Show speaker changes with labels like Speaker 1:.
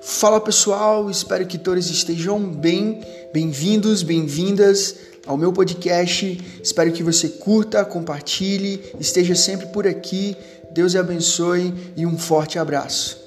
Speaker 1: Fala pessoal, espero que todos estejam bem. Bem-vindos, bem-vindas ao meu podcast. Espero que você curta, compartilhe, esteja sempre por aqui. Deus abençoe e um forte abraço.